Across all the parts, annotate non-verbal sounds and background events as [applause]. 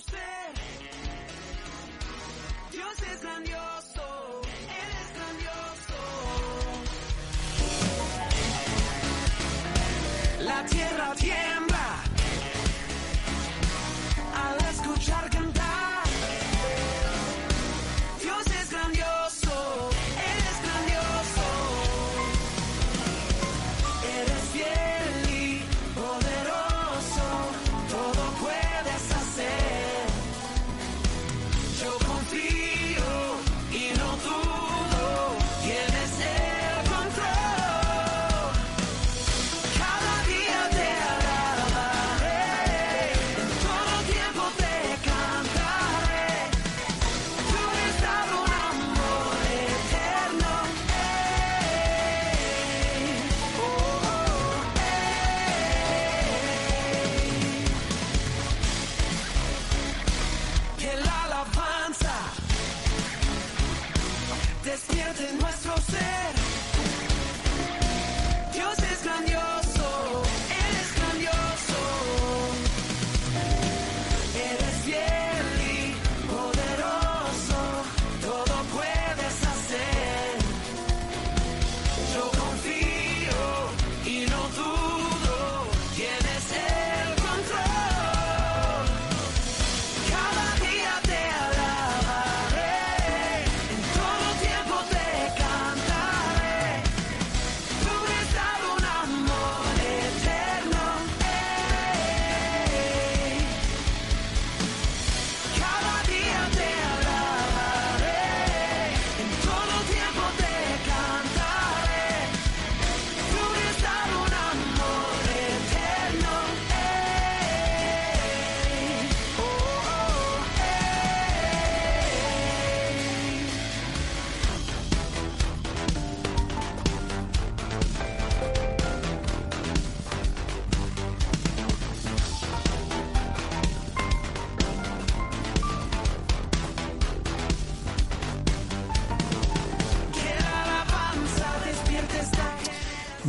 ser. Dios es grandioso, Él es grandioso. La tierra tiembla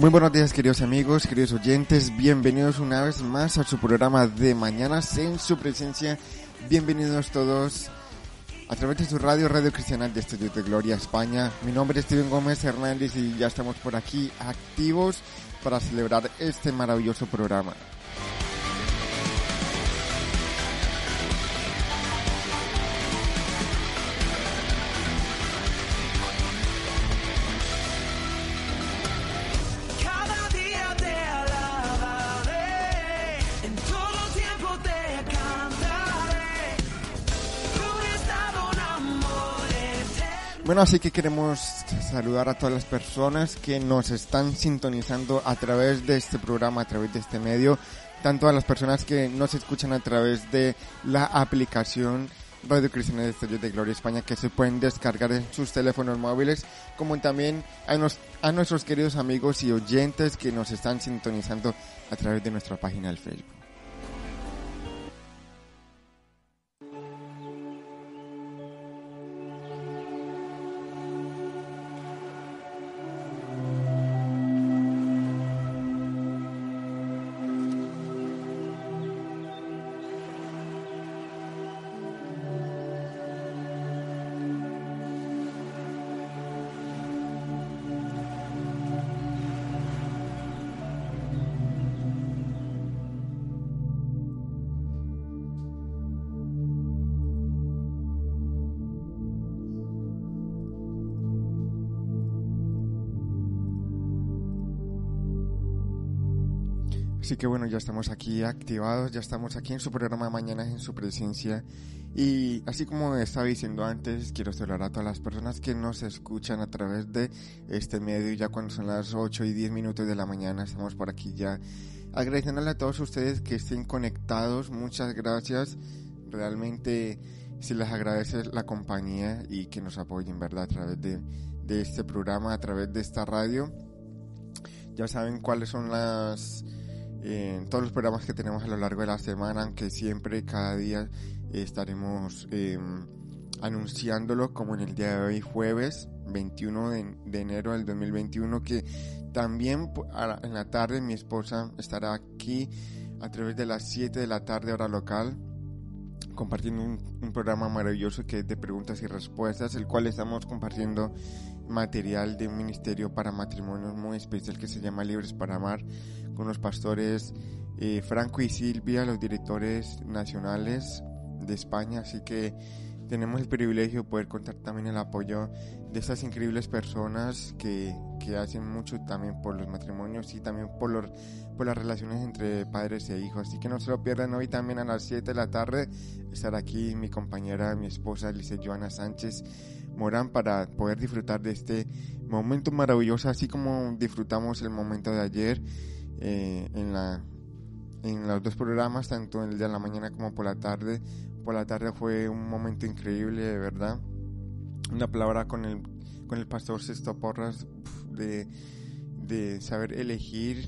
Muy buenos días queridos amigos, queridos oyentes, bienvenidos una vez más a su programa de Mañanas en su presencia. Bienvenidos todos a través de su radio, Radio Cristiana de Estudios de Gloria España. Mi nombre es Steven Gómez Hernández y ya estamos por aquí activos para celebrar este maravilloso programa. Bueno, así que queremos saludar a todas las personas que nos están sintonizando a través de este programa, a través de este medio, tanto a las personas que nos escuchan a través de la aplicación Radio Cristiana de Estudios de Gloria España que se pueden descargar en sus teléfonos móviles, como también a, nuestros queridos amigos y oyentes que nos están sintonizando a través de nuestra página del Facebook. Así que bueno, ya estamos aquí activados, ya estamos aquí en su programa Mañana en su presencia. Y así como estaba diciendo antes, quiero saludar a todas las personas que nos escuchan a través de este medio, ya cuando son las 8 y 10 minutos de la mañana, estamos por aquí ya agradeciéndole a todos ustedes que estén conectados, muchas gracias, realmente se les agradece la compañía y que nos apoyen, ¿verdad? A través de, de este programa, a través de esta radio. Ya saben cuáles son las en todos los programas que tenemos a lo largo de la semana, aunque siempre, cada día estaremos eh, anunciándolo, como en el día de hoy, jueves 21 de, de enero del 2021, que también en la tarde mi esposa estará aquí a través de las 7 de la tarde hora local compartiendo un, programa maravilloso que es de preguntas y respuestas, el cual estamos compartiendo material de un ministerio para matrimonios muy especial que se llama Libres para Amar, con los pastores eh, Franco y Silvia, los directores nacionales de España, así que tenemos el privilegio de poder contar también el apoyo de estas increíbles personas que, que hacen mucho también por los matrimonios y también por, por las relaciones entre padres e hijos. Así que no se lo pierdan hoy también a las 7 de la tarde. Estar aquí mi compañera, mi esposa, Lice Joana Sánchez Morán, para poder disfrutar de este momento maravilloso, así como disfrutamos el momento de ayer eh, en, la, en los dos programas, tanto el de la mañana como por la tarde por la tarde fue un momento increíble, de verdad. Una palabra con el, con el pastor Sesto Porras de, de saber elegir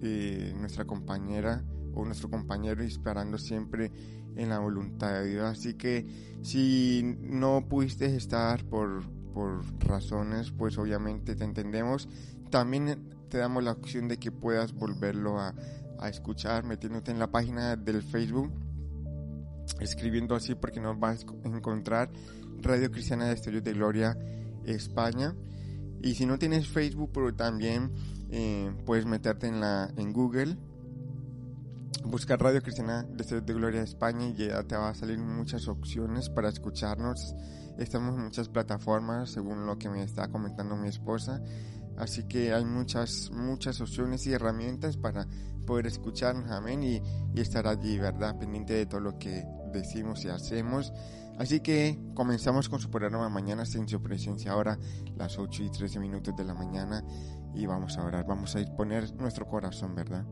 eh, nuestra compañera o nuestro compañero esperando siempre en la voluntad de Dios. Así que si no pudiste estar por, por razones, pues obviamente te entendemos. También te damos la opción de que puedas volverlo a, a escuchar metiéndote en la página del Facebook escribiendo así porque nos vas a encontrar Radio Cristiana de Estudios de Gloria España. Y si no tienes Facebook, pero también eh, puedes meterte en, la, en Google, buscar Radio Cristiana de Estudios de Gloria España y ya te va a salir muchas opciones para escucharnos. Estamos en muchas plataformas, según lo que me está comentando mi esposa. Así que hay muchas, muchas opciones y herramientas para poder escucharnos, amén, y, estar allí, ¿verdad? Pendiente de todo lo que decimos y hacemos. Así que comenzamos con su programa mañana sin su presencia ahora las 8 y 13 minutos de la mañana y vamos a orar, vamos a poner nuestro corazón, ¿verdad?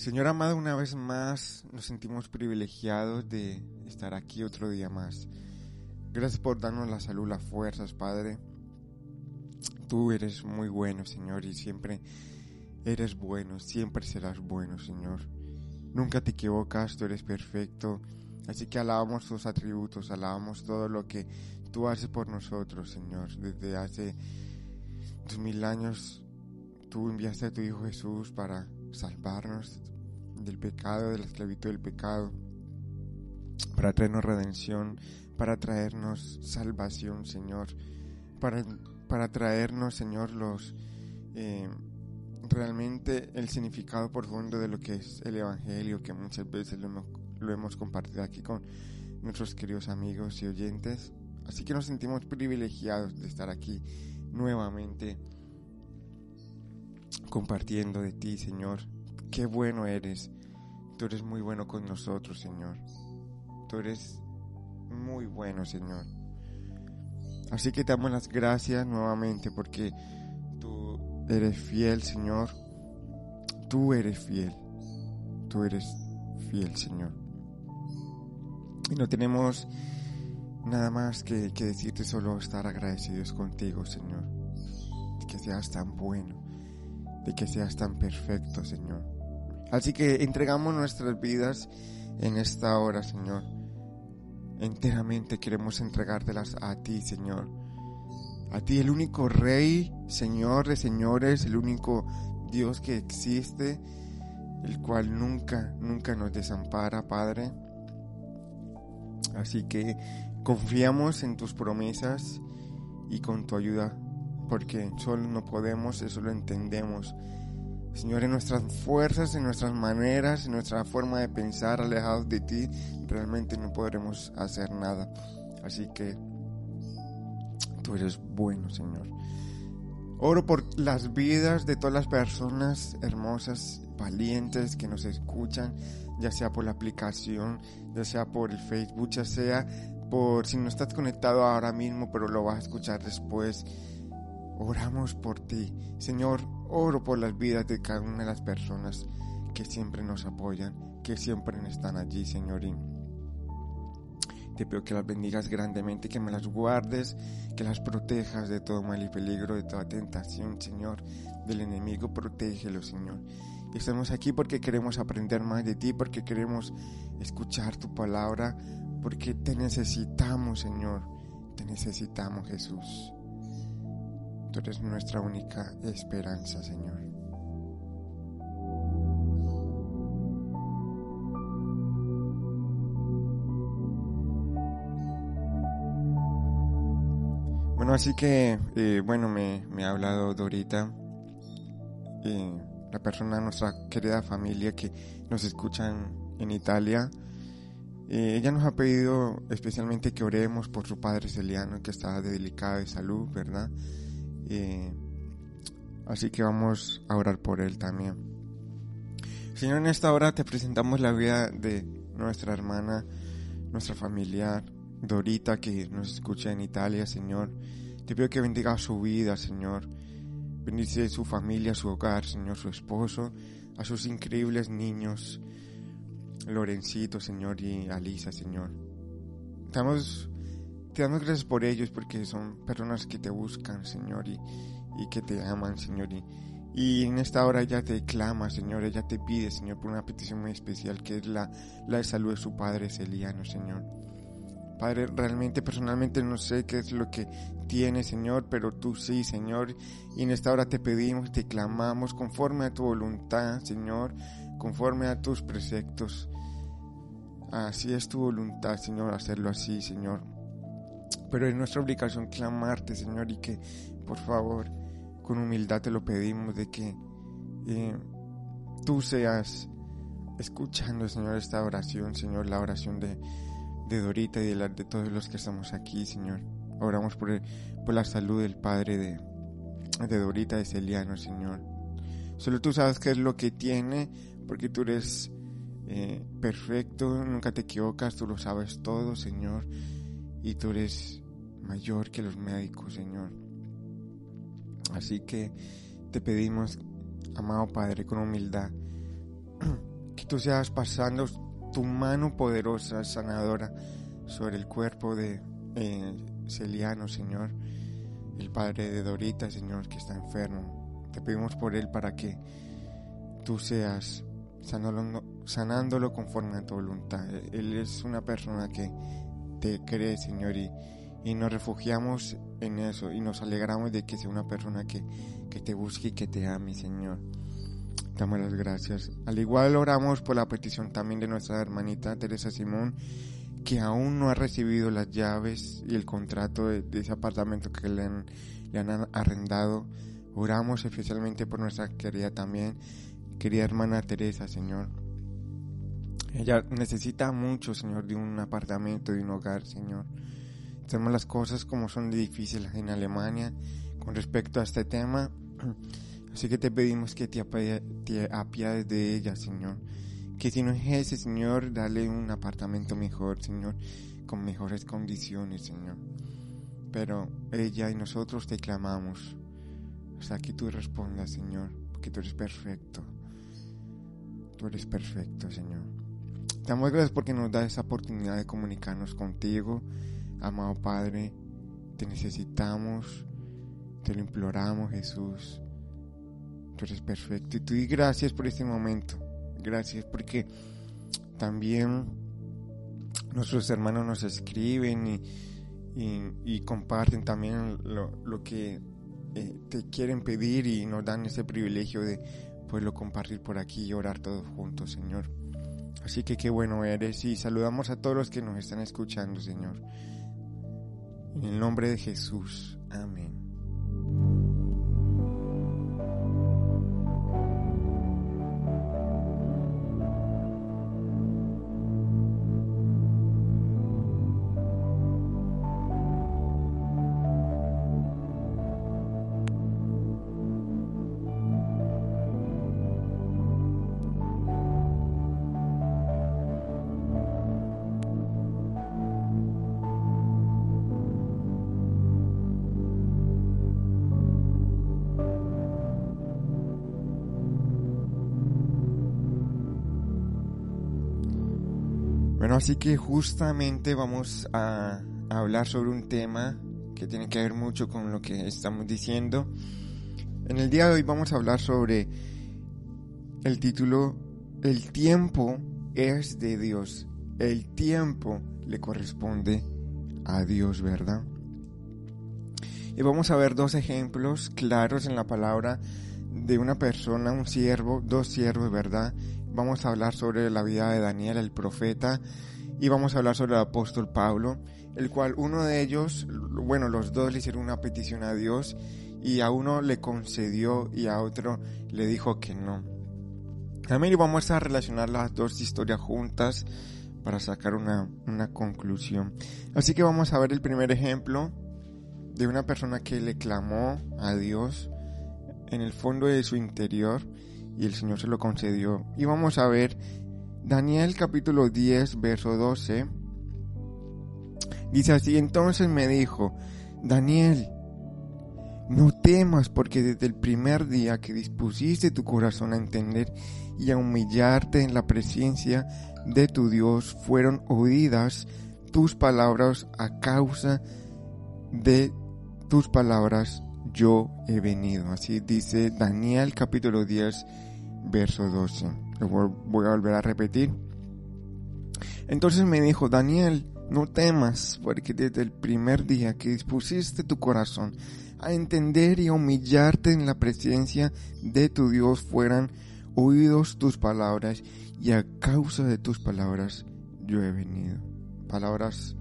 Señor amado, una vez más nos sentimos privilegiados de estar aquí otro día más. Gracias por darnos la salud, las fuerzas, Padre. Tú eres muy bueno, Señor, y siempre eres bueno, siempre serás bueno, Señor. Nunca te equivocas, tú eres perfecto. Así que alabamos tus atributos, alabamos todo lo que tú haces por nosotros, Señor. Desde hace dos mil años tú enviaste a tu Hijo Jesús para salvarnos del pecado, de la esclavitud del pecado, para traernos redención, para traernos salvación, Señor, para, para traernos, Señor, los eh, realmente el significado profundo de lo que es el Evangelio, que muchas veces lo hemos, lo hemos compartido aquí con nuestros queridos amigos y oyentes. Así que nos sentimos privilegiados de estar aquí nuevamente compartiendo de ti, Señor. Qué bueno eres. Tú eres muy bueno con nosotros, Señor. Tú eres muy bueno, Señor. Así que te damos las gracias nuevamente porque tú eres fiel, Señor. Tú eres fiel. Tú eres fiel, Señor. Y no tenemos nada más que, que decirte, solo estar agradecidos contigo, Señor. De que seas tan bueno, de que seas tan perfecto, Señor. Así que entregamos nuestras vidas en esta hora, Señor. Enteramente queremos entregártelas a ti, Señor. A ti, el único Rey, Señor de señores, el único Dios que existe, el cual nunca, nunca nos desampara, Padre. Así que confiamos en tus promesas y con tu ayuda, porque solo no podemos, eso lo entendemos Señor, en nuestras fuerzas, en nuestras maneras, en nuestra forma de pensar alejados de ti, realmente no podremos hacer nada. Así que tú eres bueno, Señor. Oro por las vidas de todas las personas hermosas, valientes que nos escuchan, ya sea por la aplicación, ya sea por el Facebook, ya sea por si no estás conectado ahora mismo, pero lo vas a escuchar después. Oramos por ti, Señor Oro por las vidas de cada una de las personas que siempre nos apoyan, que siempre están allí, Señor. te pido que las bendigas grandemente, que me las guardes, que las protejas de todo mal y peligro, de toda tentación, Señor, del enemigo, protégelo, Señor. Y estamos aquí porque queremos aprender más de ti, porque queremos escuchar tu palabra, porque te necesitamos, Señor. Te necesitamos, Jesús. Tú eres nuestra única esperanza, Señor. Bueno, así que, eh, bueno, me, ha hablado Dorita, eh, la persona, nuestra querida familia que nos escuchan en Italia. Eh, ella nos ha pedido especialmente que oremos por su padre Celiano, que está delicado de salud, ¿verdad? Así que vamos a orar por él también. Señor, en esta hora te presentamos la vida de nuestra hermana, nuestra familiar, Dorita, que nos escucha en Italia, Señor. Te pido que bendiga su vida, Señor. Bendice su familia, su hogar, Señor, su esposo, a sus increíbles niños, Lorencito, Señor, y Alisa, Señor. Te damos, te damos gracias por ellos porque son personas que te buscan, Señor, y, que te aman, Señor. Y, en esta hora ella te clama, Señor, ella te pide, Señor, por una petición muy especial que es la, la salud de su padre Celiano, Señor. Padre, realmente personalmente no sé qué es lo que tiene, Señor, pero tú sí, Señor. Y en esta hora te pedimos, te clamamos conforme a tu voluntad, Señor, conforme a tus preceptos. Así es tu voluntad, Señor, hacerlo así, Señor. Pero es nuestra obligación clamarte, Señor, y que, por favor, con humildad te lo pedimos de que eh, tú seas escuchando, Señor, esta oración, Señor, la oración de de Dorita y de, la, de todos los que estamos aquí, Señor. Oramos por, por la salud del padre de, de Dorita, de Celiano, Señor. Solo tú sabes qué es lo que tiene, porque tú eres eh, perfecto, nunca te equivocas, tú lo sabes todo, Señor. Y tú eres mayor que los médicos, Señor. Así que te pedimos, amado Padre, con humildad, [clears throat] que tú seas pasando tu mano poderosa, sanadora, sobre el cuerpo de eh, Celiano, Señor, el padre de Dorita, Señor, que está enfermo. Te pedimos por él para que tú seas sanándolo, sanándolo conforme a tu voluntad. Él es una persona que te cree, Señor, y, y nos refugiamos en eso y nos alegramos de que sea una persona que, que te busque y que te ame, Señor damos las gracias. Al igual oramos por la petición también de nuestra hermanita Teresa Simón, que aún no ha recibido las llaves y el contrato de, ese apartamento que le han, le han, arrendado. Oramos especialmente por nuestra querida también, querida hermana Teresa, Señor. Ella necesita mucho, Señor, de un apartamento, de un hogar, Señor. Sabemos las cosas como son difíciles en Alemania con respecto a este tema. [clears throat] Así que te pedimos que te, apiades de ella, Señor. Que si no es ese, Señor, dale un apartamento mejor, Señor, con mejores condiciones, Señor. Pero ella y nosotros te clamamos hasta que tú respondas, Señor, porque tú eres perfecto. Tú eres perfecto, Señor. Te damos gracias porque nos da esa oportunidad de comunicarnos contigo, amado Padre. Te necesitamos, te lo imploramos, Jesús tú eres perfecto. Y tú di gracias por este momento. Gracias porque también nuestros hermanos nos escriben y, y, y comparten también lo, lo que eh, te quieren pedir y nos dan ese privilegio de poderlo compartir por aquí y orar todos juntos, Señor. Así que qué bueno eres y saludamos a todos los que nos están escuchando, Señor. En el nombre de Jesús. Amén. Así que justamente vamos a, hablar sobre un tema que tiene que ver mucho con lo que estamos diciendo. En el día de hoy vamos a hablar sobre el título El tiempo es de Dios. El tiempo le corresponde a Dios, ¿verdad? Y vamos a ver dos ejemplos claros en la palabra de una persona, un siervo, dos siervos, ¿verdad? Vamos a hablar sobre la vida de Daniel, el profeta, y vamos a hablar sobre el apóstol Pablo, el cual uno de ellos, bueno, los dos le hicieron una petición a Dios y a uno le concedió y a otro le dijo que no. También vamos a relacionar las dos historias juntas para sacar una, una conclusión. Así que vamos a ver el primer ejemplo de una persona que le clamó a Dios en el fondo de su interior y el Señor se lo concedió. Y vamos a ver Daniel capítulo 10, verso 12. Dice así, entonces me dijo, Daniel, no temas porque desde el primer día que dispusiste tu corazón a entender y a humillarte en la presencia de tu Dios, fueron oídas tus palabras a causa de tus palabras yo he venido. Así dice Daniel capítulo 10, verso 12. Lo voy a volver a repetir. Entonces me dijo, Daniel, no temas, porque desde el primer día que dispusiste tu corazón a entender y humillarte en la presencia de tu Dios fueran oídos tus palabras y a causa de tus palabras yo he venido. Palabras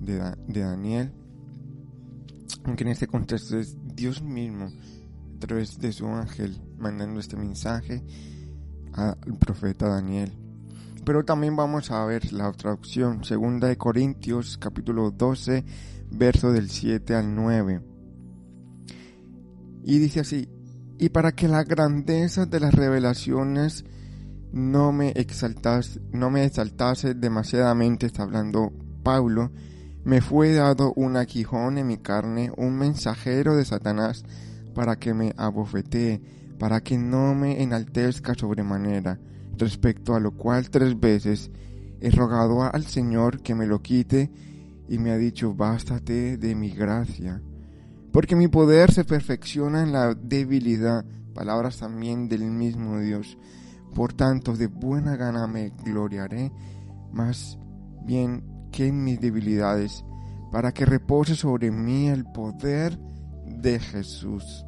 de Daniel, aunque en este contexto es Dios mismo a través de su ángel mandando este mensaje al profeta Daniel. Pero también vamos a ver la otra opción, segunda de Corintios capítulo 12, verso del 7 al 9. Y dice así, y para que la grandeza de las revelaciones no me exaltase, no me exaltase demasiadamente, está hablando Pablo, me fue dado un aguijón en mi carne, un mensajero de Satanás, para que me abofetee, para que no me enaltezca sobremanera, respecto a lo cual tres veces he rogado al Señor que me lo quite, y me ha dicho, bástate de mi gracia, porque mi poder se perfecciona en la debilidad, palabras también del mismo Dios. Por tanto, de buena gana me gloriaré, más bien que en mis debilidades, para que repose sobre mí el poder de Jesús.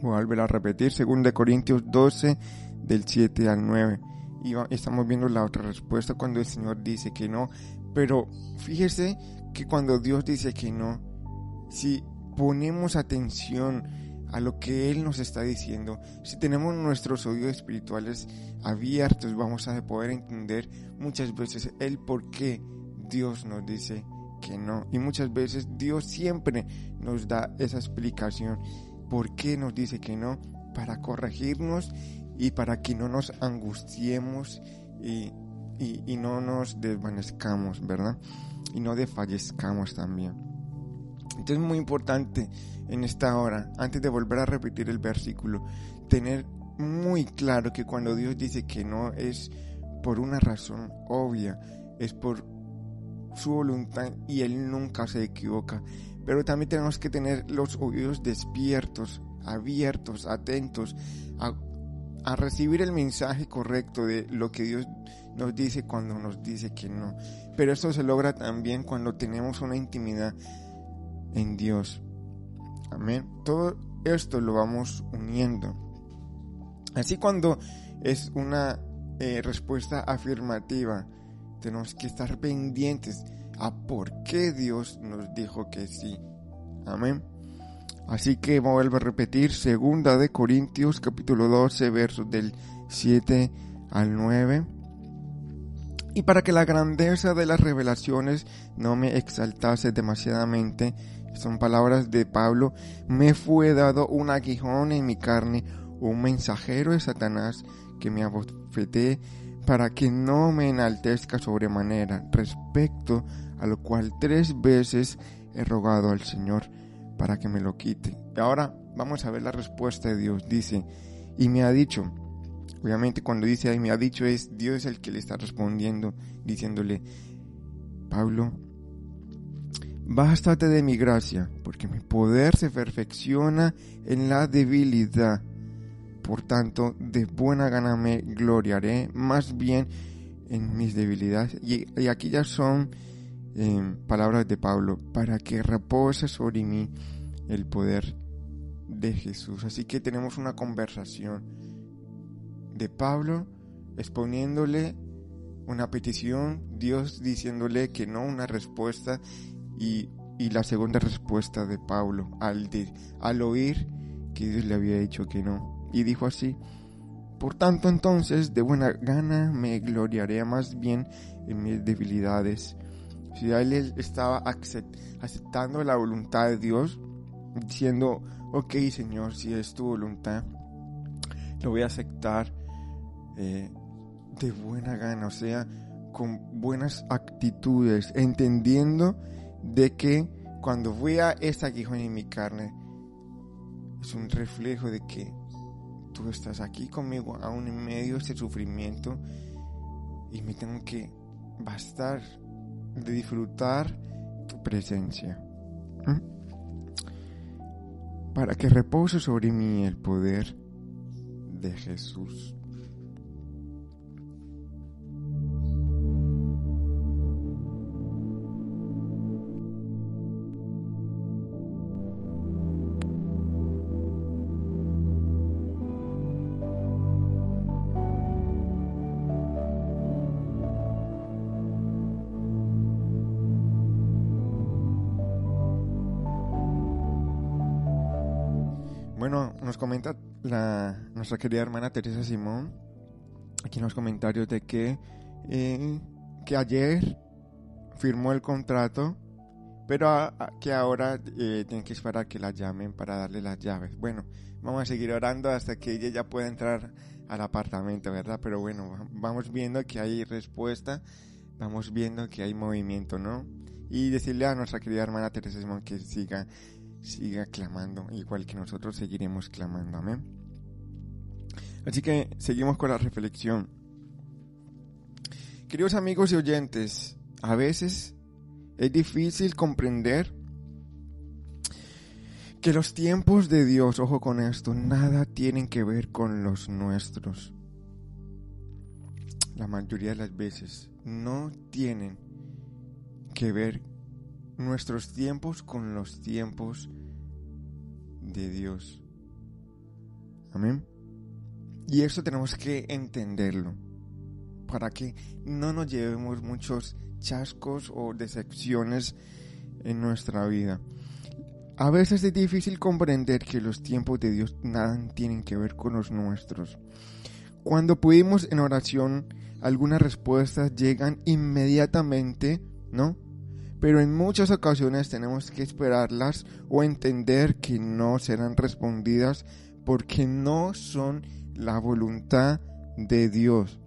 Voy a volver a repetir, 2 Corintios 12, del 7 al 9. Y estamos viendo la otra respuesta cuando el Señor dice que no. Pero fíjese que cuando Dios dice que no, si ponemos atención a lo que Él nos está diciendo, si tenemos nuestros oídos espirituales abiertos, vamos a poder entender muchas veces el por qué Dios nos dice que no. Y muchas veces Dios siempre nos da esa explicación. ¿Por qué nos dice que no? Para corregirnos y para que no nos angustiemos y, y, no nos desvanezcamos, ¿verdad? Y no desfallezcamos también. Entonces es muy importante en esta hora, antes de volver a repetir el versículo, tener muy claro que cuando Dios dice que no es por una razón obvia, es por su voluntad y Él nunca se equivoca. Pero también tenemos que tener los oídos despiertos, abiertos, atentos a, a recibir el mensaje correcto de lo que Dios nos dice cuando nos dice que no. Pero esto se logra también cuando tenemos una intimidad en Dios. Amén. Todo esto lo vamos uniendo. Así cuando es una eh, respuesta afirmativa, tenemos que estar pendientes a por qué Dios nos dijo que sí. Amén. Así que vuelvo a repetir, segunda de Corintios capítulo 12 versos del 7 al 9. Y para que la grandeza de las revelaciones no me exaltase demasiadamente, son palabras de Pablo, me fue dado un aguijón en mi carne, un mensajero de Satanás que me abofeté para que no me enaltezca sobremanera, respecto a lo cual tres veces he rogado al Señor para que me lo quite. Y ahora vamos a ver la respuesta de Dios. Dice, y me ha dicho, obviamente cuando dice y me ha dicho es Dios el que le está respondiendo, diciéndole, Pablo, Bástate de mi gracia, porque mi poder se perfecciona en la debilidad. Por tanto, de buena gana me gloriaré más bien en mis debilidades. Y, y aquí ya son eh, palabras de Pablo, para que repose sobre mí el poder de Jesús. Así que tenemos una conversación de Pablo exponiéndole una petición, Dios diciéndole que no, una respuesta y, la segunda respuesta de Pablo al oír que Dios le había dicho que no. Y dijo así, por tanto entonces de buena gana me gloriaré más bien en mis debilidades. Si él estaba aceptando la voluntad de Dios, diciendo, ok Señor, si es tu voluntad, lo voy a aceptar eh, de buena gana, o sea, con buenas actitudes, entendiendo de que cuando voy a esta aguijón en mi carne, es un reflejo de que tú estás aquí conmigo aún en medio de este sufrimiento y me tengo que bastar de disfrutar tu presencia. ¿Mm? Para que repose sobre mí el poder de Jesús. Nos comenta la, nuestra querida hermana Teresa Simón aquí en los comentarios de que, eh, que ayer firmó el contrato, pero a, a, que ahora eh, tienen que esperar que la llamen para darle las llaves. Bueno, vamos a seguir orando hasta que ella ya pueda entrar al apartamento, ¿verdad? Pero bueno, vamos viendo que hay respuesta, vamos viendo que hay movimiento, ¿no? Y decirle a nuestra querida hermana Teresa Simón que siga siga clamando, igual que nosotros seguiremos clamando. Amén. Así que seguimos con la reflexión. Queridos amigos y oyentes, a veces es difícil comprender que los tiempos de Dios, ojo con esto, nada tienen que ver con los nuestros. La mayoría de las veces no tienen que ver nuestros tiempos con los tiempos de Dios. Amén. Y eso tenemos que entenderlo para que no nos llevemos muchos chascos o decepciones en nuestra vida. A veces es difícil comprender que los tiempos de Dios nada tienen que ver con los nuestros. Cuando pudimos en oración, algunas respuestas llegan inmediatamente, ¿no? Pero en muchas ocasiones tenemos que esperarlas o entender que no serán respondidas porque no son la voluntad de Dios.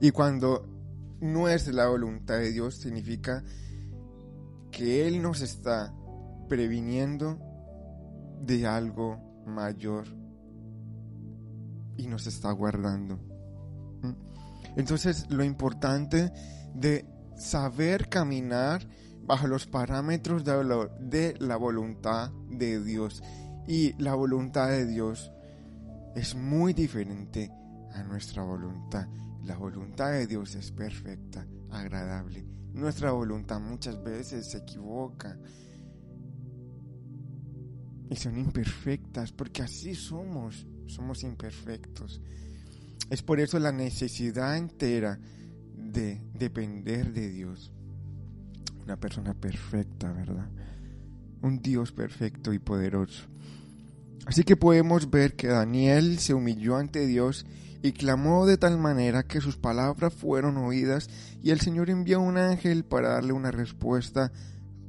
Y cuando no es la voluntad de Dios significa que Él nos está previniendo de algo mayor y nos está guardando. Entonces lo importante de saber caminar bajo los parámetros de la, de la, voluntad de Dios. Y la voluntad de Dios es muy diferente a nuestra voluntad. La voluntad de Dios es perfecta, agradable. Nuestra voluntad muchas veces se equivoca. Y son imperfectas, porque así somos, somos imperfectos. Es por eso la necesidad entera de depender de Dios. Una persona perfecta, ¿verdad? Un Dios perfecto y poderoso. Así que podemos ver que Daniel se humilló ante Dios y clamó de tal manera que sus palabras fueron oídas y el Señor envió un ángel para darle una respuesta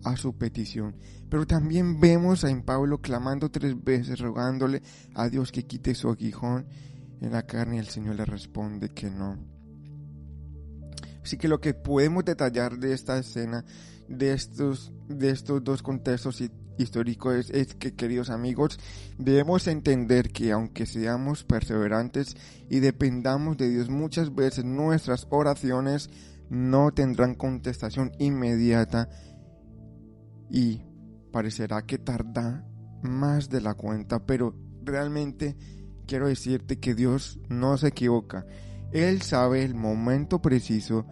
a su petición. Pero también vemos a Pablo clamando tres veces, rogándole a Dios que quite su aguijón en la carne el Señor le responde que no. Así que lo que podemos detallar de esta escena, de estos, de estos dos contextos históricos, es, es que, queridos amigos, debemos entender que aunque seamos perseverantes y dependamos de Dios, muchas veces nuestras oraciones no tendrán contestación inmediata y parecerá que tarda más de la cuenta, pero realmente quiero decirte que Dios no se equivoca. Él sabe el momento preciso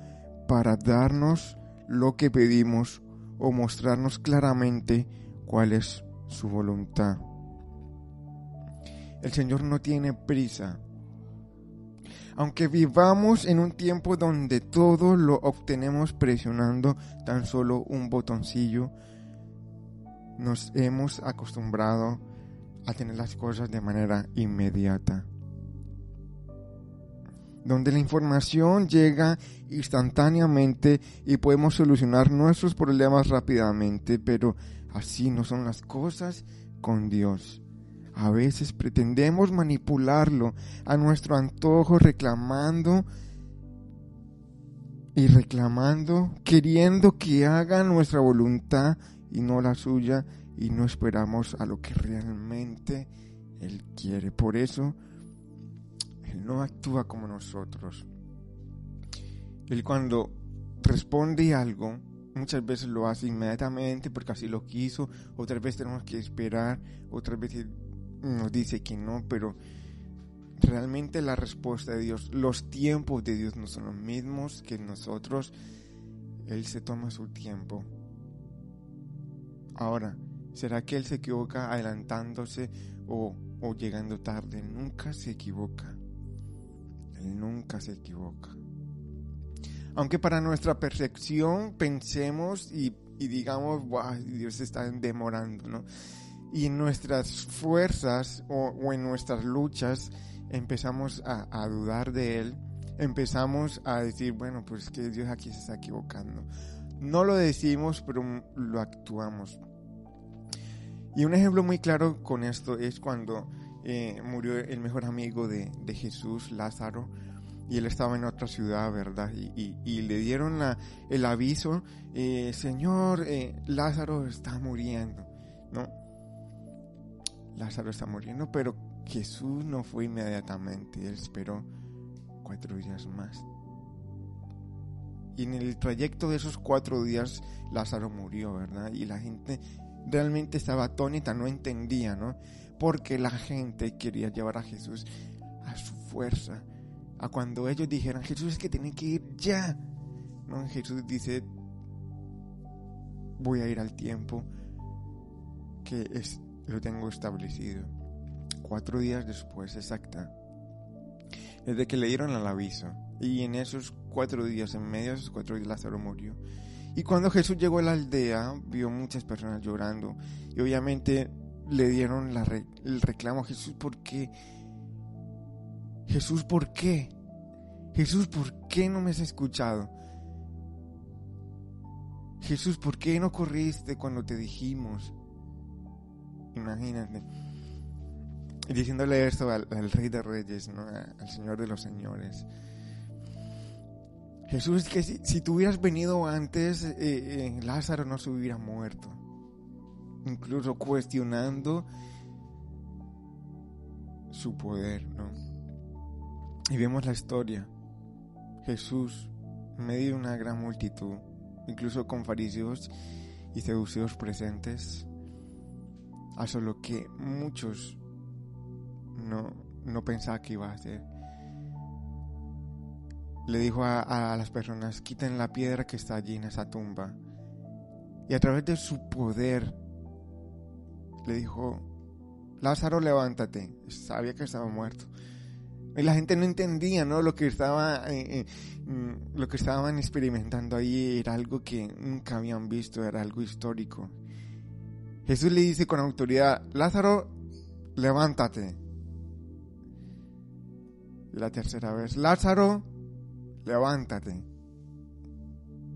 para darnos lo que pedimos o mostrarnos claramente cuál es su voluntad. El Señor no tiene prisa. Aunque vivamos en un tiempo donde todo lo obtenemos presionando tan solo un botoncillo, nos hemos acostumbrado a tener las cosas de manera inmediata. Donde la información llega instantáneamente y podemos solucionar nuestros problemas rápidamente, pero así no son las cosas con Dios. A veces pretendemos manipularlo a nuestro antojo reclamando y reclamando, queriendo que haga nuestra voluntad y no la suya y no esperamos a lo que realmente Él quiere. Por eso, Él no actúa como nosotros. Él cuando responde algo, muchas veces lo hace inmediatamente porque así lo quiso, otras veces tenemos que esperar, otras veces nos dice que no, pero realmente la respuesta de Dios, los tiempos de Dios no son los mismos que nosotros. Él se toma su tiempo. Ahora, ¿será que Él se equivoca adelantándose o, llegando tarde? Nunca se equivoca. Él nunca se equivoca. Aunque para nuestra percepción pensemos y, digamos, Dios se está demorando, y en nuestras fuerzas o, o en nuestras luchas empezamos a, a, dudar de Él, empezamos a decir, bueno, pues que Dios aquí se está equivocando. No lo decimos, pero lo actuamos. Y un ejemplo muy claro con esto es cuando eh, murió el mejor amigo de, de, Jesús, Lázaro, y él estaba en otra ciudad, ¿verdad? Y, y, le dieron la, el aviso, eh, Señor, eh, Lázaro está muriendo, ¿no? Lázaro está muriendo, pero Jesús no fue inmediatamente, él esperó cuatro días más. Y en el trayecto de esos cuatro días Lázaro murió, ¿verdad? Y la gente realmente estaba atónita, no entendía, ¿no? Porque la gente quería llevar a Jesús a su fuerza, a cuando ellos dijeran, Jesús es que tiene que ir ya. No, Jesús dice, voy a ir al tiempo que es, lo tengo establecido. Cuatro días después, exacta, desde que le dieron el aviso. Y en esos cuatro días, en medio de esos cuatro días, Lázaro murió. Y cuando Jesús llegó a la aldea, vio muchas personas llorando. Y obviamente le dieron la el reclamo a Jesús, ¿por qué? Jesús, ¿por qué? Jesús, ¿por qué no me has escuchado? Jesús, ¿por qué no corriste cuando te dijimos? Imagínate. Diciéndole esto al, al Rey de Reyes, ¿no? al Señor de los Señores. Jesús, que si, si tú hubieras venido antes, eh, eh, Lázaro no se hubiera muerto. Incluso cuestionando su poder, ¿no? Y vemos la historia. Jesús, en medio de una gran multitud, incluso con fariseos y seducidos presentes, hace lo que muchos no, no pensaban que iba a hacer. Le dijo a, las personas, quiten la piedra que está allí en esa tumba. Y a través de su poder le dijo, Lázaro, levántate. Sabía que estaba muerto. Y la gente no entendía, ¿no? Lo que estaba, eh, eh, lo que estaban experimentando ahí era algo que nunca habían visto, era algo histórico. Jesús le dice con autoridad, Lázaro, levántate. La tercera vez, Lázaro, levántate.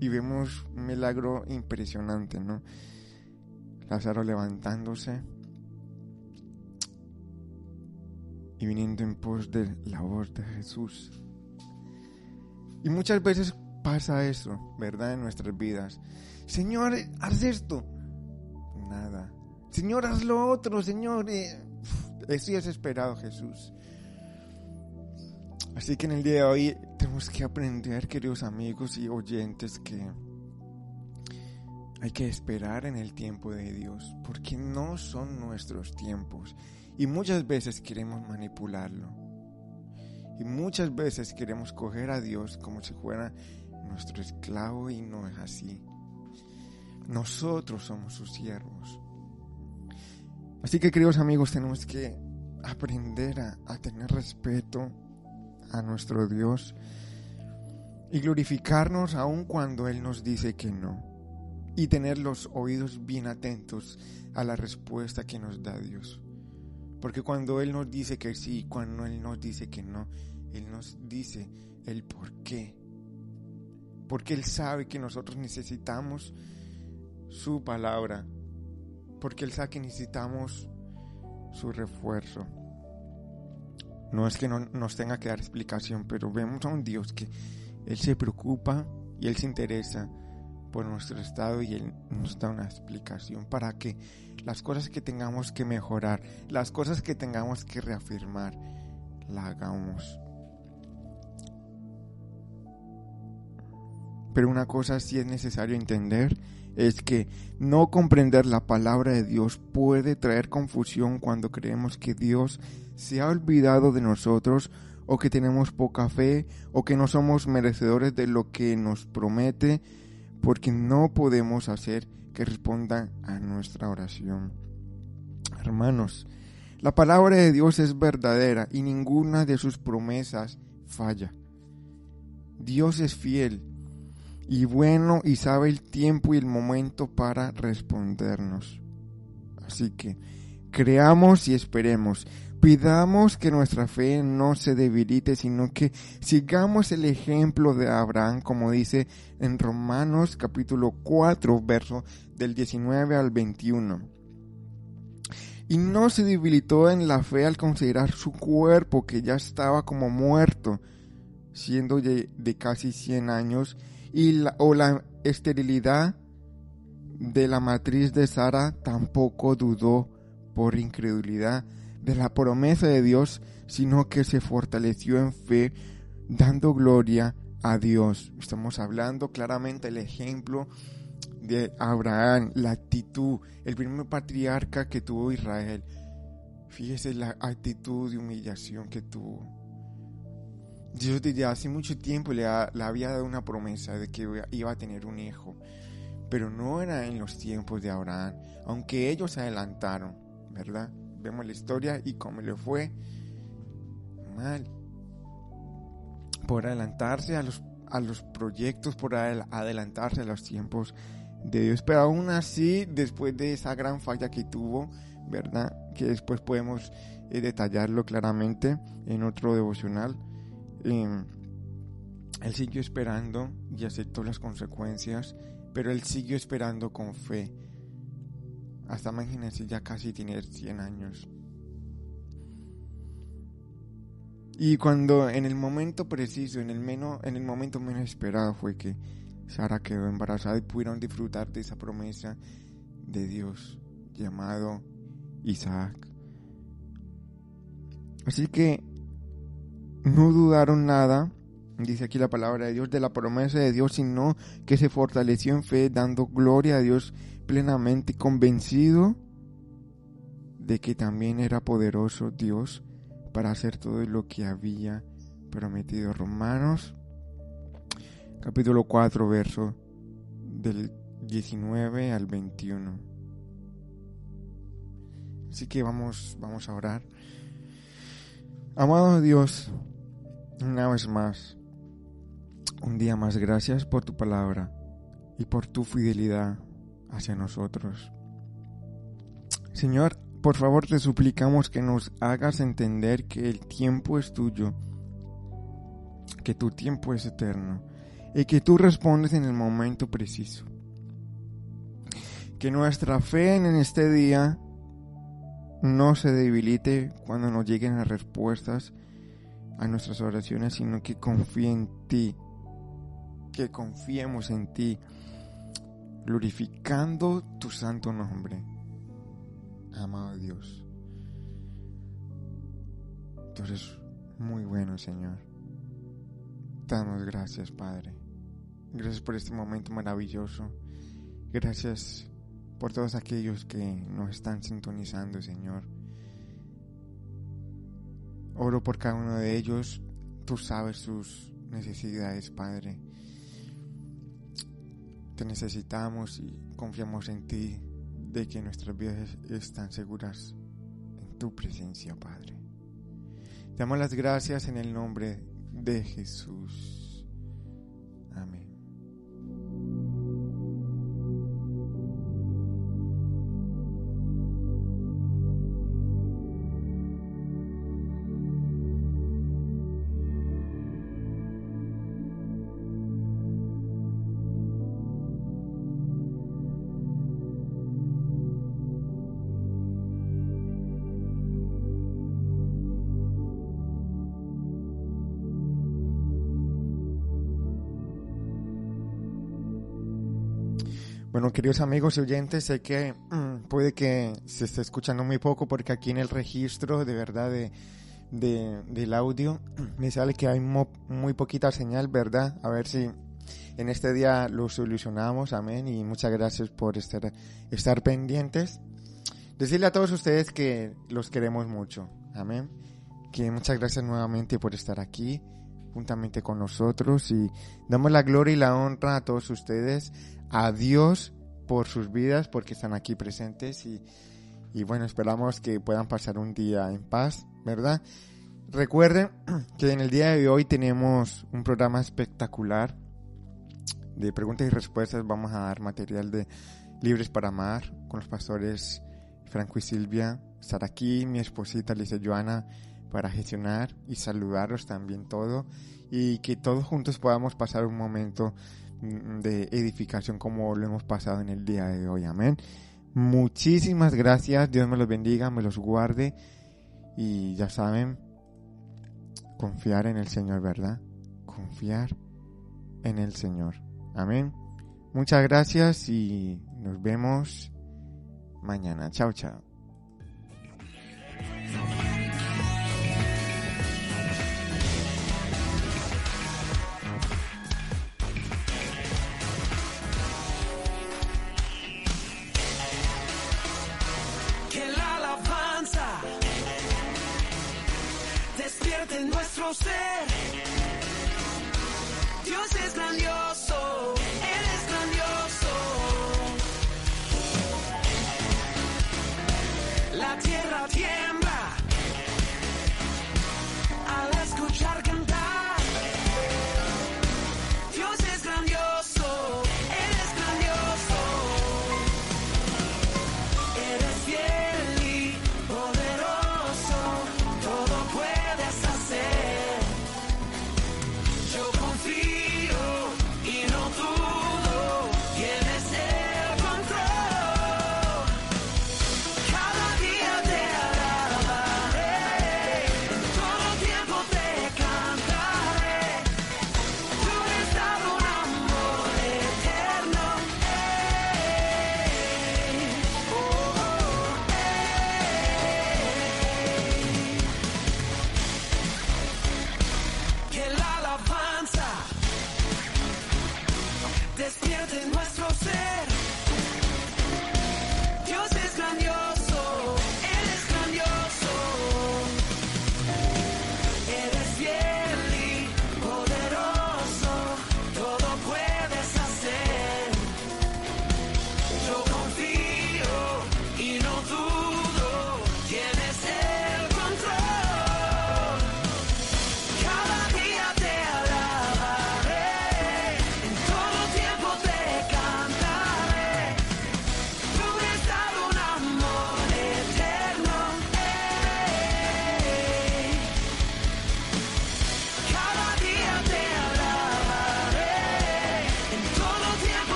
Y vemos un milagro impresionante, ¿no? Lázaro levantándose y viniendo en pos de la voz de Jesús. Y muchas veces pasa eso, ¿verdad? En nuestras vidas. Señor, haz esto. Nada. Señor, haz lo otro, Señor. Eh, eso ya es esperado, Jesús. Así que en el día de hoy tenemos que aprender, queridos amigos y oyentes, que hay que esperar en el tiempo de Dios, porque no son nuestros tiempos. Y muchas veces queremos manipularlo. Y muchas veces queremos coger a Dios como si fuera nuestro esclavo y no es así. Nosotros somos sus siervos. Así que queridos amigos, tenemos que aprender a, tener respeto a nuestro Dios y glorificarnos aun cuando Él nos dice que no. Y tener los oídos bien atentos a la respuesta que nos da Dios. Porque cuando Él nos dice que sí, cuando Él nos dice que no, Él nos dice el por qué. Porque Él sabe que nosotros necesitamos su palabra. Porque Él sabe que necesitamos su refuerzo. No es que no nos tenga que dar explicación, pero vemos a un Dios que Él se preocupa y Él se interesa por nuestro estado y Él nos da una explicación para que las cosas que tengamos que mejorar, las cosas que tengamos que reafirmar, la hagamos. Pero una cosa sí es necesario entender es que no comprender la palabra de Dios puede traer confusión cuando creemos que Dios se ha olvidado de nosotros o que tenemos poca fe o que no somos merecedores de lo que nos promete porque no podemos hacer que responda a nuestra oración. Hermanos, la palabra de Dios es verdadera y ninguna de sus promesas falla. Dios es fiel y bueno y sabe el tiempo y el momento para respondernos. Así que creamos y esperemos. Pidamos que nuestra fe no se debilite, sino que sigamos el ejemplo de Abraham, como dice en Romanos capítulo 4, verso del 19 al 21. Y no se debilitó en la fe al considerar su cuerpo, que ya estaba como muerto, siendo de, de casi 100 años, y la, o la esterilidad de la matriz de Sara tampoco dudó por incredulidad de la promesa de Dios, sino que se fortaleció en fe, dando gloria a Dios. Estamos hablando claramente el ejemplo de Abraham, la actitud, el primer patriarca que tuvo Israel. Fíjese la actitud de humillación que tuvo. Dios desde hace mucho tiempo le, le, había dado una promesa de que iba a tener un hijo, pero no era en los tiempos de Abraham, aunque ellos se adelantaron, ¿verdad? Vemos la historia y cómo le fue mal por adelantarse a los, a los proyectos, por adelantarse a los tiempos de Dios. Pero aún así, después de esa gran falla que tuvo, ¿verdad? Que después podemos eh, detallarlo claramente en otro devocional. Eh, él siguió esperando y aceptó las consecuencias, pero él siguió esperando con fe. Hasta imagínense, ya casi tiene 100 años. Y cuando en el momento preciso, en el, menos, en el momento menos esperado fue que Sara quedó embarazada y pudieron disfrutar de esa promesa de Dios llamado Isaac. Así que no dudaron nada, dice aquí la palabra de Dios, de la promesa de Dios, sino que se fortaleció en fe, dando gloria a Dios plenamente convencido de que también era poderoso Dios para hacer todo lo que había prometido. Romanos capítulo 4, verso del 19 al 21. Así que vamos, vamos a orar. Amado Dios, una vez más, un día más, gracias por tu palabra y por tu fidelidad hacia nosotros. Señor, por favor te suplicamos que nos hagas entender que el tiempo es tuyo, que tu tiempo es eterno y que tú respondes en el momento preciso. Que nuestra fe en este día no se debilite cuando nos lleguen las respuestas a nuestras oraciones, sino que confíe en ti, que confiemos en ti, glorificando tu santo nombre. Amado Dios. Tú eres muy bueno, Señor. damos gracias, Padre. Gracias por este momento maravilloso. Gracias por todos aquellos que nos están sintonizando, Señor. Oro por cada uno de ellos. Tú sabes sus necesidades, Padre. Te necesitamos y confiamos en ti de que nuestras vidas están seguras en tu presencia, Padre. Te damos las gracias en el nombre de Jesús. Amén. Queridos amigos y oyentes, sé que mm, puede que se esté escuchando muy poco porque aquí en el registro de verdad de, de- del audio [clears throat] me sale que hay mo- muy poquita señal, ¿verdad? A ver si en este día lo solucionamos, amén. Y muchas gracias por estar, estar pendientes. Decirle a todos ustedes que los queremos mucho, amén. Que muchas gracias nuevamente por estar aquí juntamente con nosotros y damos la gloria y la honra a todos ustedes a Dios por sus vidas, porque están aquí presentes y, y bueno, esperamos que puedan pasar un día en paz, ¿verdad? Recuerden [clears throat] que en el día de hoy tenemos un programa espectacular de preguntas y respuestas. Vamos a dar material de Libres para Amar con los pastores Franco y Silvia. Estar aquí, mi esposita Lice Joana, para gestionar y saludarlos también todo. Y que todos juntos podamos pasar un momento de edificación como lo hemos pasado en el día de hoy. Amén. Muchísimas gracias. Dios me los bendiga, me los guarde. Y ya saben, confiar en el Señor, ¿verdad? Confiar en el Señor. Amén. Muchas gracias y nos vemos mañana. Chao, chao. Dios es grandioso,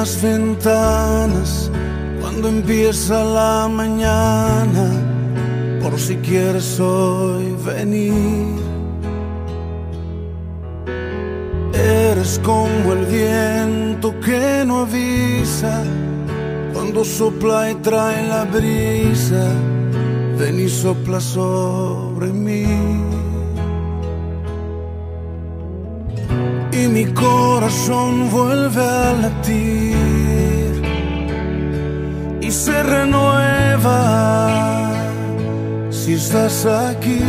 las ventanas cuando empieza la mañana, por si quieres hoy venir. Eres como el viento que no avisa cuando sopla y trae la brisa. Ven y sopla sobre mí. y mi corazón vuelve a latir renueva si estás aquí.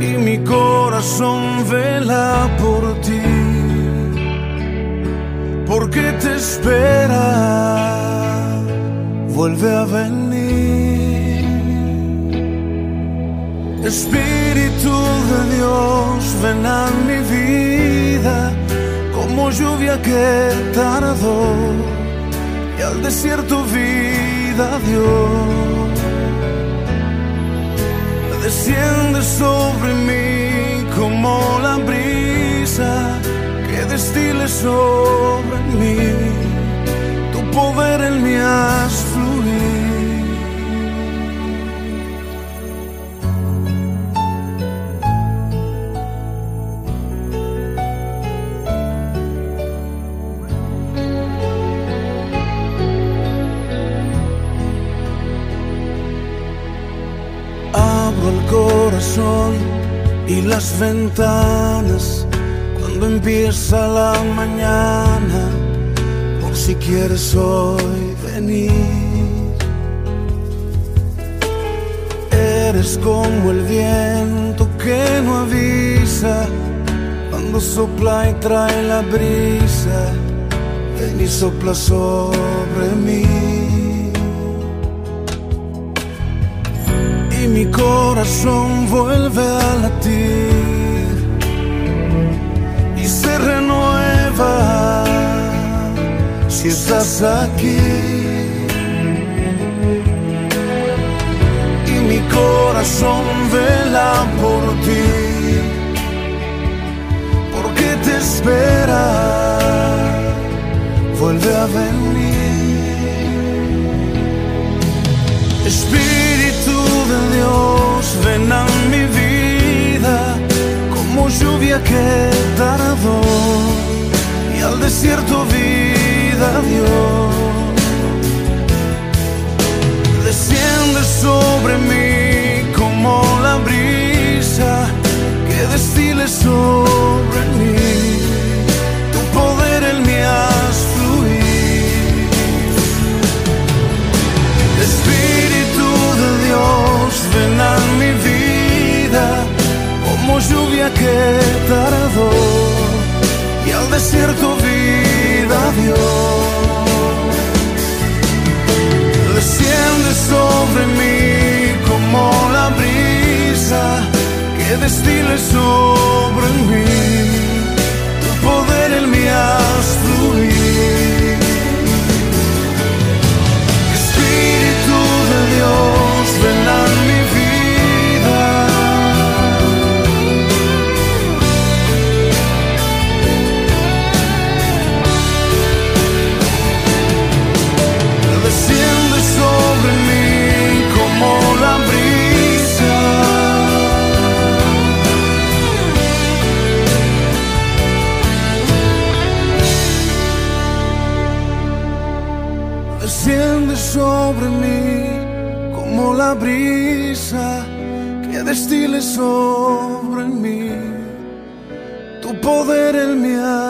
Y mi corazón vela por ti, porque te espera, vuelve a venir. Espíritu de Dios, ven a mi vida como lluvia que tardó y al desierto vida dio. Desciende sobre mí como la brisa que destile sobre mí. Tu poder en mí haz las ventanas cuando empieza la mañana, por si quieres hoy venir. Eres como el viento que no avisa cuando sopla y trae la brisa. Ven y sopla sobre mí. y mi corazón vuelve a y se renueva si estás aquí. Y mi corazón vela por ti, porque te espera, vuelve a venir. Espíritu de Dios, ven a mi vida lluvia que tardó y al desierto vida dio. Desciende sobre mí como la brisa que destile sobre mí. Tu poder en mí haz fluir. Espíritu de Dios, ven lluvia que tardó y al desierto vida dio. Desciende sobre mí como la brisa que destile sobre mí. Tu poder en mí haz mí como la brisa que destile sobre mí. Tu poder en mí haz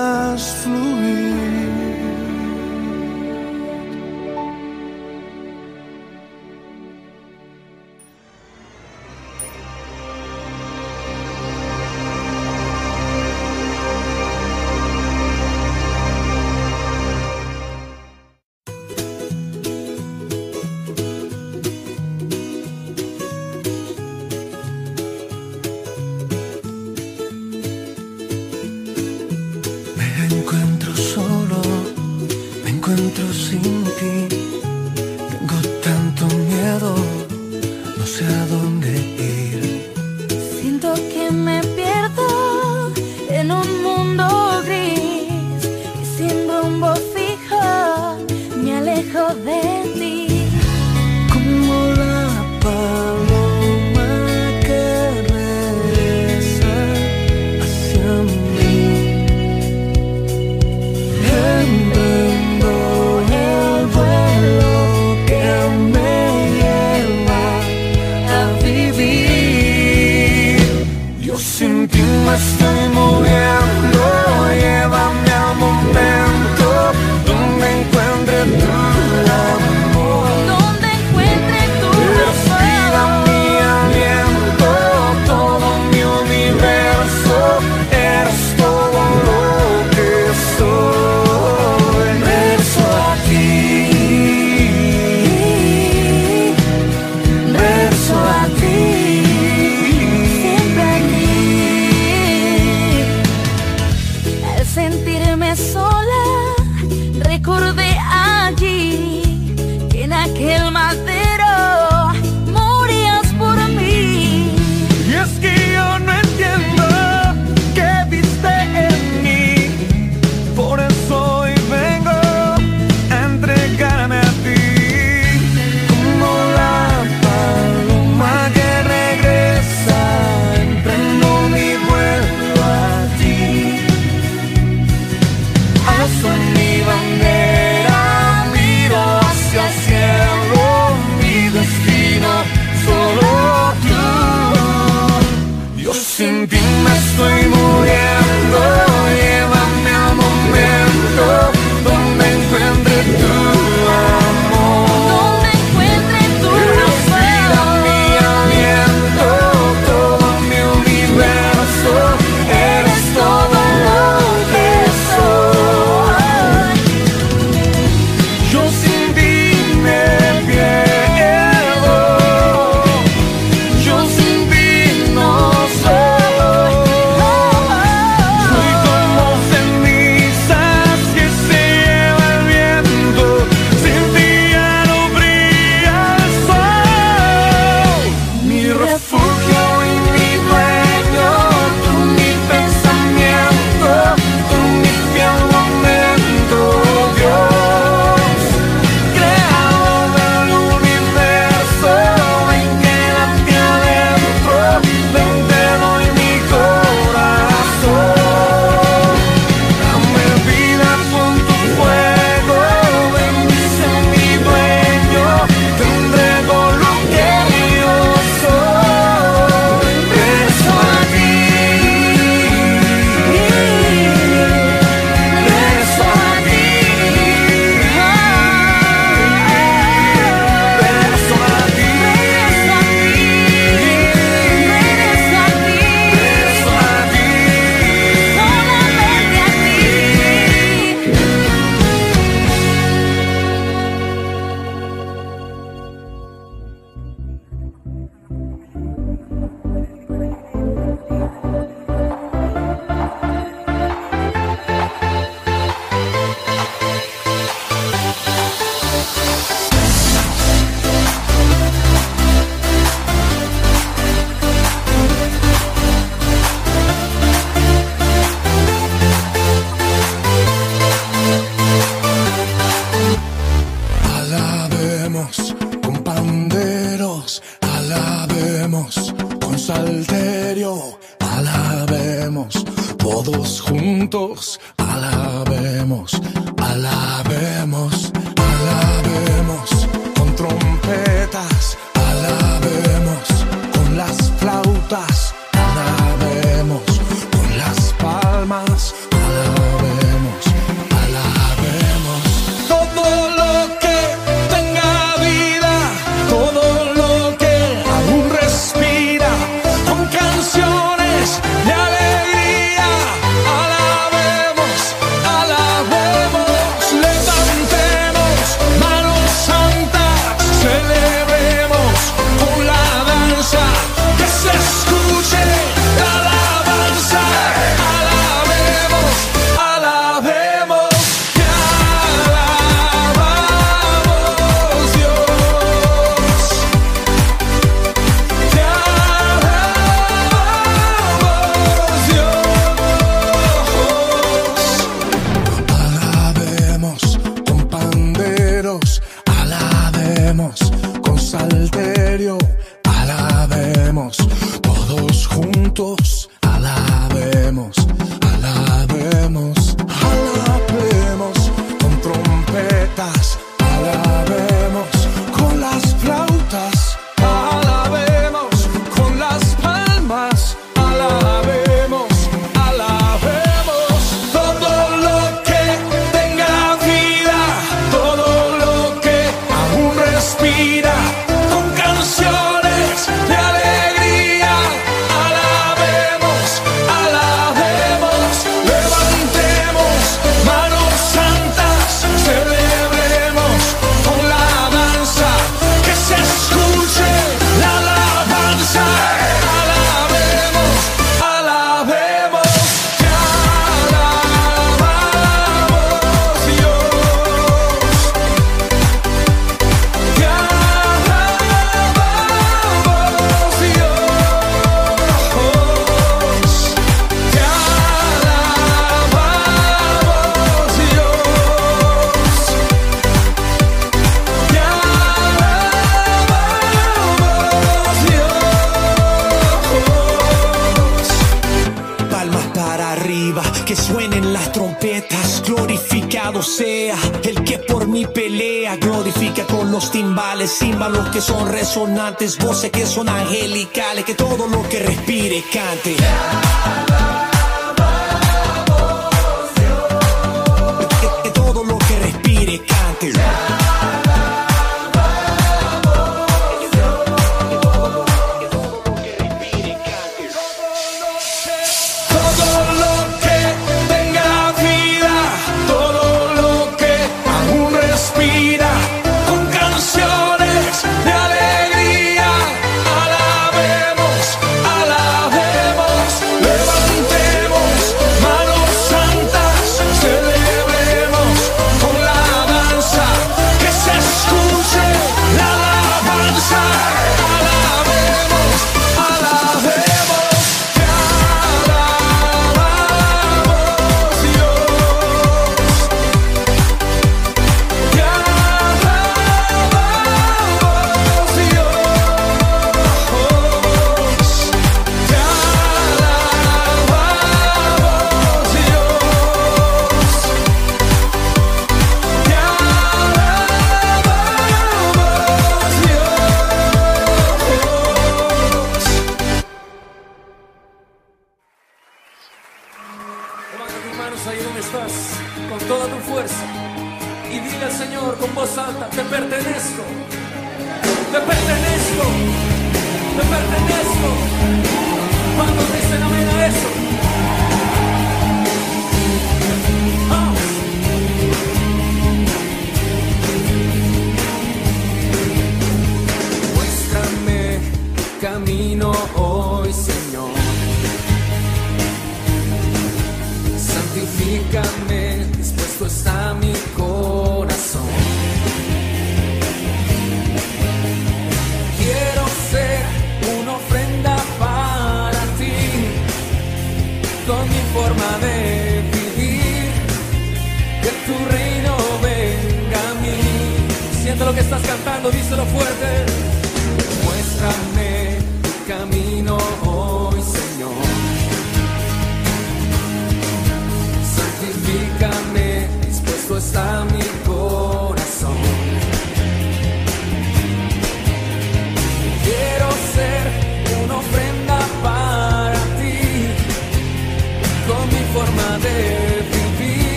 resonantes, voces que son